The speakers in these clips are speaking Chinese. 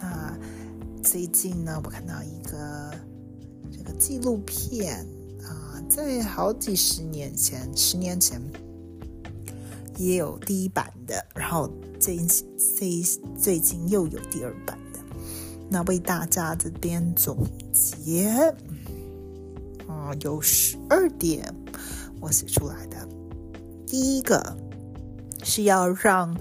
那最近呢，我看到一个这个纪录片啊，在好几十年前，十年前也有第一版的，然后最最最近又有第二版的。那为大家这边总结，啊，有十二点我写出来的。第一个是要让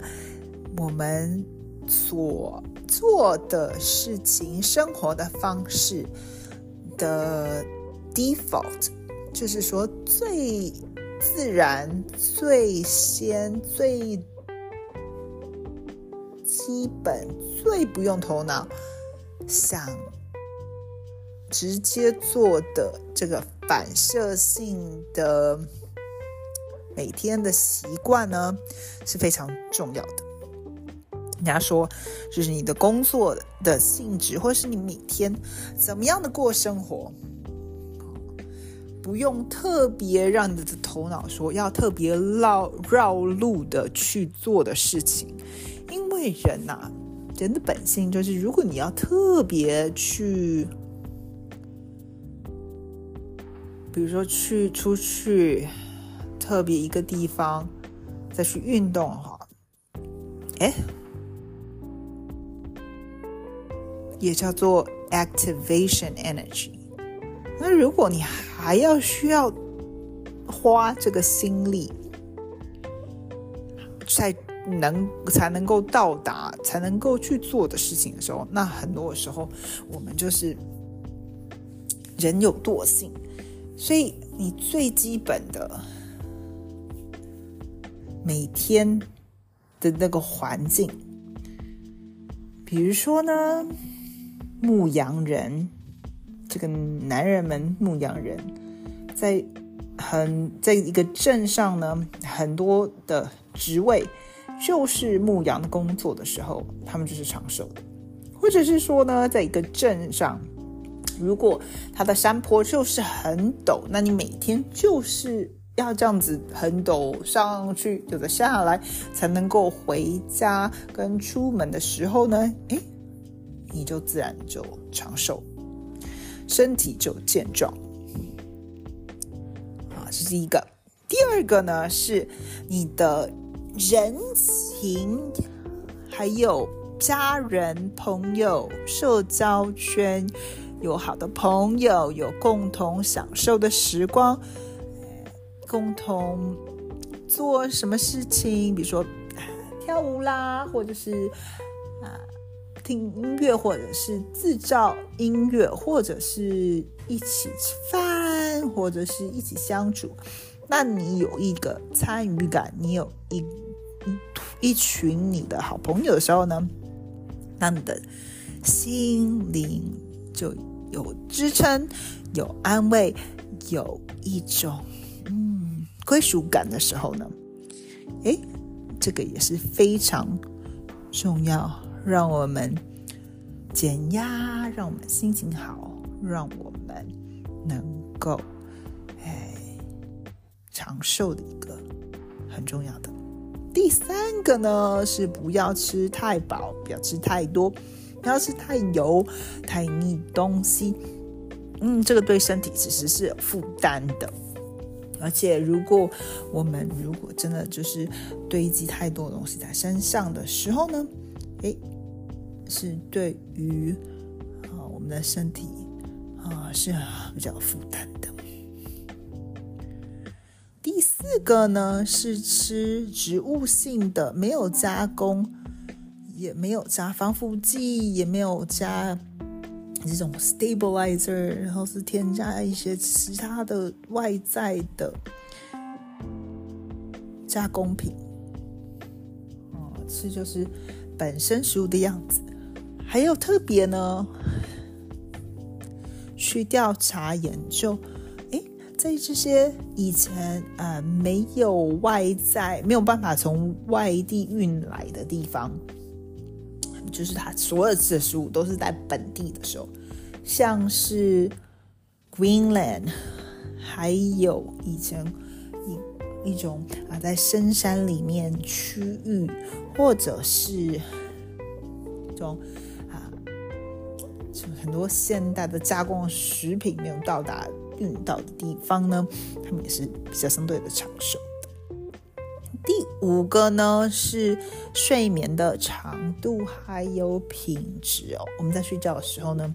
我们所做的事情、生活的方式的 default，就是说最自然、最先、最基本、最不用头脑想直接做的这个反射性的每天的习惯呢，是非常重要的。人家说，就是你的工作的性质，或是你每天怎么样的过生活，不用特别让你的头脑说要特别绕绕路的去做的事情，因为人呐、人的本性就是，如果你要特别去，比如说去出去特别一个地方再去运动哈，哎。也叫做 activation energy。那如果你还要需要花这个心力，才能才能够到达，才能够去做的事情的时候，那很多的时候我们就是人有惰性，所以你最基本的每天的那个环境，比如说呢。牧羊人，这个男人们牧羊人，在很在一个镇上呢，很多的职位就是牧羊的工作的时候，他们就是长寿的。或者是说呢，在一个镇上，如果它的山坡就是很陡，那你每天就是要这样子很陡上去，有的下来，才能够回家跟出门的时候呢，诶。你就自然就长寿，身体就健壮啊，这是一个。第二个呢，是你的人情，还有家人、朋友、社交圈，有好的朋友，有共同享受的时光，共同做什么事情，比如说跳舞啦，或者是。听音乐，或者是制造音乐，或者是一起吃饭，或者是一起相处。那你有一个参与感，你有一一群你的好朋友的时候呢，那你的心灵就有支撑，有安慰，有一种嗯归属感的时候呢，诶，这个也是非常重要。让我们减压，让我们心情好，让我们能够哎长寿的一个很重要的。第三个呢是不要吃太饱，不要吃太多，不要吃太油、太腻东西。嗯，这个对身体其实是有负担的。而且，如果我们如果真的就是堆积太多东西在身上的时候呢，诶。是对于啊我们的身体啊是比较负担的。第四个呢是吃植物性的，没有加工，也没有加防腐剂，也没有加这种 stabilizer，然后是添加一些其他的外在的加工品。哦，吃就是本身食物的样子。还有特别呢，去调查研究，诶，在这些以前呃没有外在没有办法从外地运来的地方，就是它所有吃的食物都是在本地的时候，像是 Greenland，还有以前一一种啊在深山里面区域，或者是这种。很多现代的加工食品没有到达运到的地方呢，他们也是比较相对的长寿第五个呢是睡眠的长度还有品质哦。我们在睡觉的时候呢，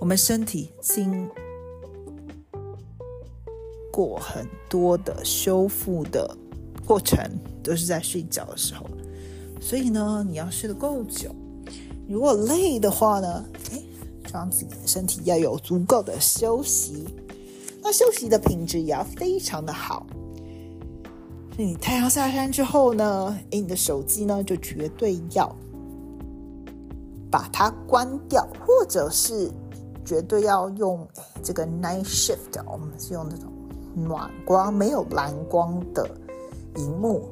我们身体经过很多的修复的过程，都是在睡觉的时候，所以呢，你要睡得够久。如果累的话呢，哎，让自己的身体要有足够的休息，那休息的品质也要非常的好。你太阳下山之后呢，哎，你的手机呢就绝对要把它关掉，或者是绝对要用这个 night shift，我们是用那种暖光、没有蓝光的荧幕，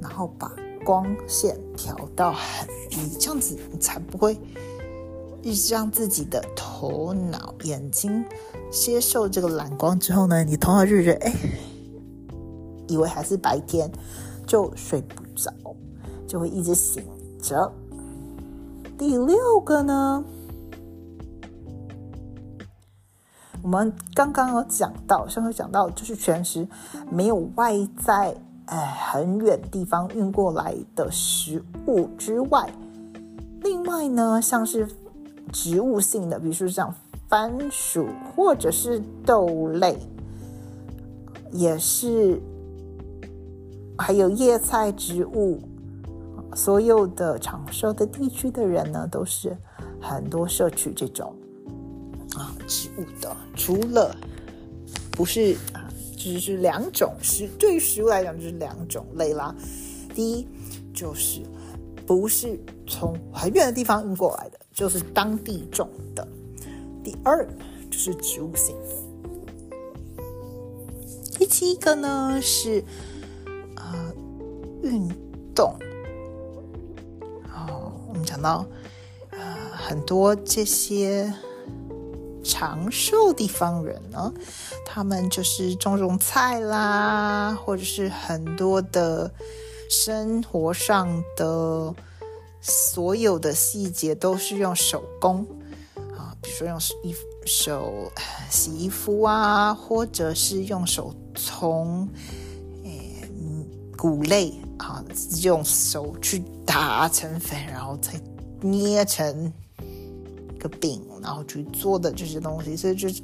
然后把。光线调到很低，这样子你才不会一直让自己的头脑、眼睛接受这个蓝光之后呢，你头脑就觉得哎，以为还是白天，就睡不着，就会一直醒着。第六个呢，我们刚刚有讲到，上次讲到就是全时没有外在。哎，很远地方运过来的食物之外，另外呢，像是植物性的，比如说像番薯或者是豆类，也是还有叶菜植物，所有的长寿的地区的人呢，都是很多摄取这种啊植物的，除了不是。只是两种食，对于食物来讲就是两种类啦。第一就是不是从很远的地方运过来的，就是当地种的。第二就是植物性。第七个呢是啊运动。哦，我们讲到呃很多这些。长寿地方人呢，他们就是种种菜啦，或者是很多的生活上的所有的细节都是用手工啊，比如说用衣手洗衣服啊，或者是用手从诶谷类啊用手去打成粉，然后再捏成。个饼，然后去做的这些东西，所以就是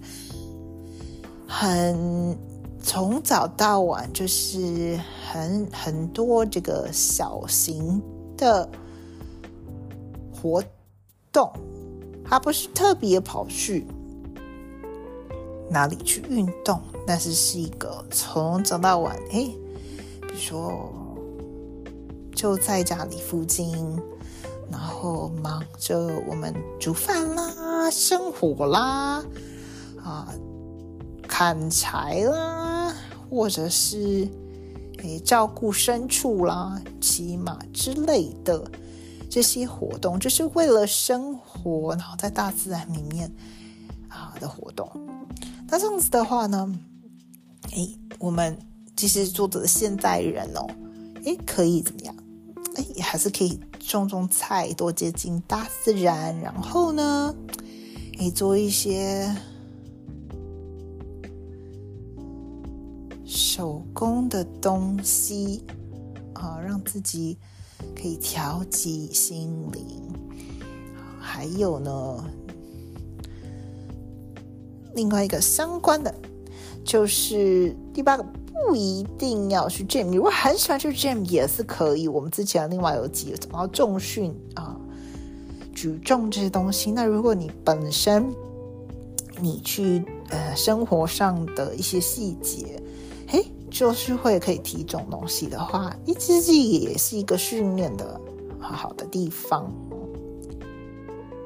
很从早到晚，就是很很多这个小型的活动，他不是特别跑去哪里去运动，但是是一个从早到晚，哎，比如说就在家里附近。然后忙着我们煮饭啦、生火啦、啊砍柴啦，或者是诶照顾牲畜啦、骑马之类的这些活动，就是为了生活，然后在大自然里面啊的活动。那这样子的话呢，诶，我们其实做的现代人哦，诶，可以怎么样？哎，还是可以。种种菜，多接近大自然，然后呢，诶，做一些手工的东西啊，让自己可以调剂心灵。还有呢，另外一个相关的，就是第八个。不一定要去 gym，如果很喜欢去 gym 也是可以。我们之前另外有几个讲到重训啊、举重这些东西。那如果你本身你去呃生活上的一些细节，嘿，就是会可以提这种东西的话，一其实也是一个训练的很好的地方。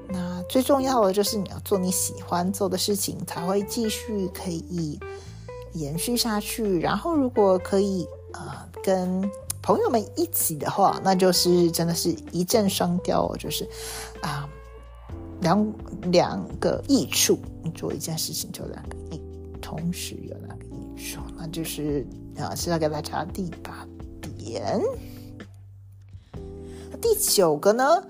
那最重要的就是你要做你喜欢做的事情，才会继续可以延续下去。然后如果可以啊，跟朋友们一起的话，那就是真的是一箭双雕哦，就是啊，两两个益处。你做一件事情就两个益，同时有两个益处，那就是啊，是要给大家第八点。第九个呢？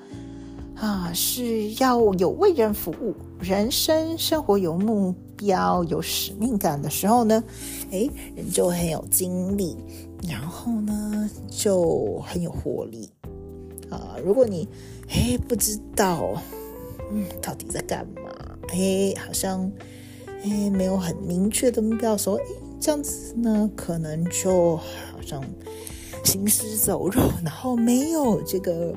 啊，是要有为人服务，人生生活有目标、有使命感的时候呢，哎，人就很有精力，然后呢就很有活力啊。如果你哎不知道，嗯，到底在干嘛？哎，好像哎没有很明确的目标，说哎这样子呢，可能就好像行尸走肉，然后没有这个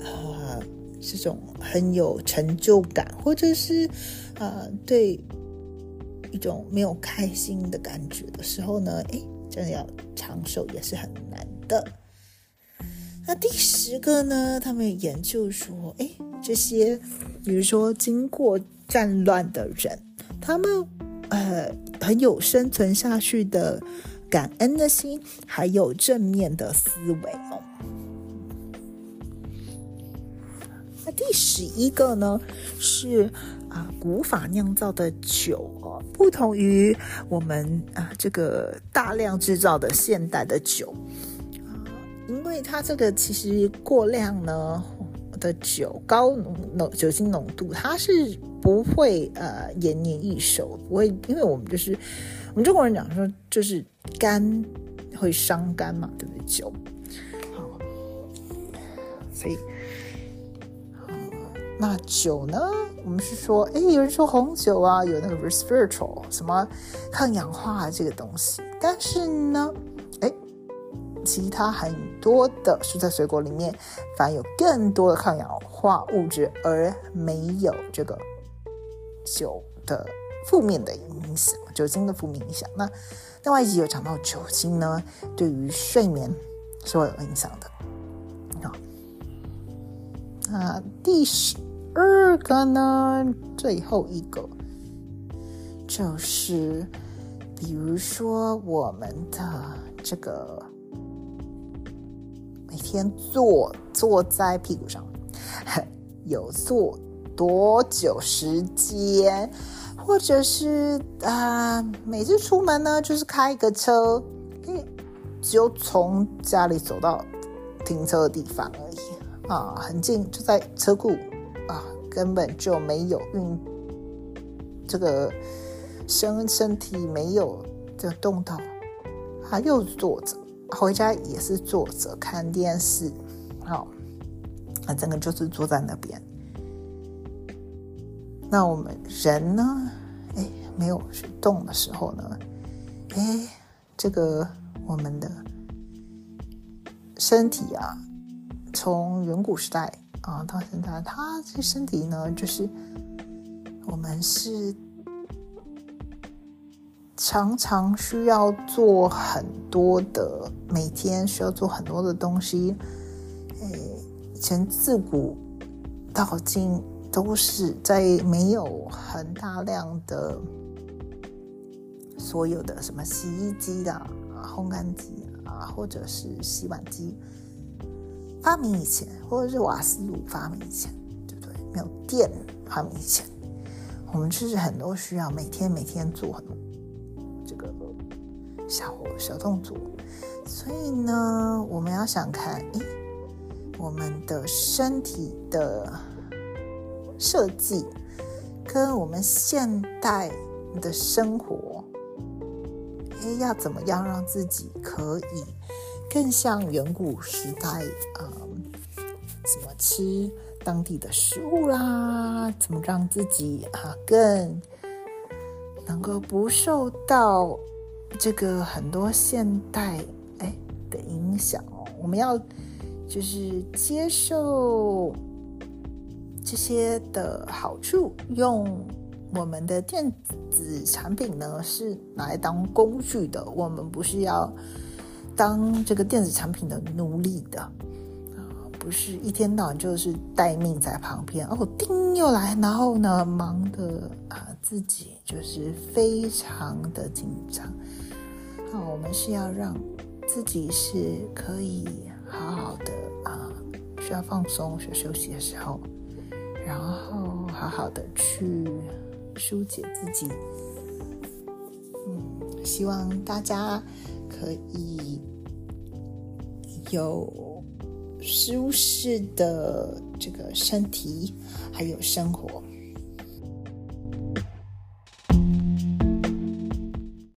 啊。这种很有成就感，或者是啊，对一种没有开心的感觉的时候呢，哎，真的要长寿也是很难的。那第十个呢，他们研究说，哎，这些比如说经过战乱的人，他们呃很有生存下去的感恩的心，还有正面的思维哦。那第十一个呢是啊，古法酿造的酒哦，不同于我们啊这个大量制造的现代的酒啊，因为它这个其实过量呢的酒高浓浓酒精浓度，它是不会呃延年益寿，不会，因为我们就是我们中国人讲说就是肝会伤肝嘛，对不对？酒好，所以。那酒呢？我们是说，哎，有人说红酒啊，有那个 respiratory 什么抗氧化这个东西。但是呢，哎，其他很多的蔬菜水果里面，反而有更多的抗氧化物质，而没有这个酒的负面的影响，酒精的负面影响。那另外一集有讲到酒精呢，对于睡眠是会有影响的。好，那第十。二个呢，最后一个就是，比如说我们的这个每天坐坐在屁股上，有坐多久时间，或者是啊，每次出门呢，就是开一个车，只有从家里走到停车的地方而已啊，很近，就在车库。根本就没有运这个身身体没有的动到，他又坐着回家也是坐着看电视，好，那整个就是坐在那边。那我们人呢？哎，没有去动的时候呢？哎，这个我们的身体啊，从远古时代。啊，到现在，他这身体呢，就是我们是常常需要做很多的，每天需要做很多的东西。诶，以前自古到今都是在没有很大量的所有的什么洗衣机的、烘干机啊，或者是洗碗机。发明以前，或者是瓦斯炉发明以前，对不对？没有电发明以前，我们就是很多需要每天每天做很多这个小小动作。所以呢，我们要想看，诶，我们的身体的设计跟我们现代的生活，诶，要怎么样让自己可以？更像远古时代，嗯，怎么吃当地的食物啦？怎么让自己啊更能够不受到这个很多现代哎的影响哦？我们要就是接受这些的好处，用我们的电子产品呢是拿来当工具的，我们不是要。当这个电子产品的奴隶的啊，不是一天到晚就是待命在旁边哦，叮又来，然后呢，忙的啊，自己就是非常的紧张。好，我们是要让自己是可以好好的啊，需要放松、需要休息的时候，然后好好的去疏解自己。嗯，希望大家可以有。舒适的这个身体，还有生活。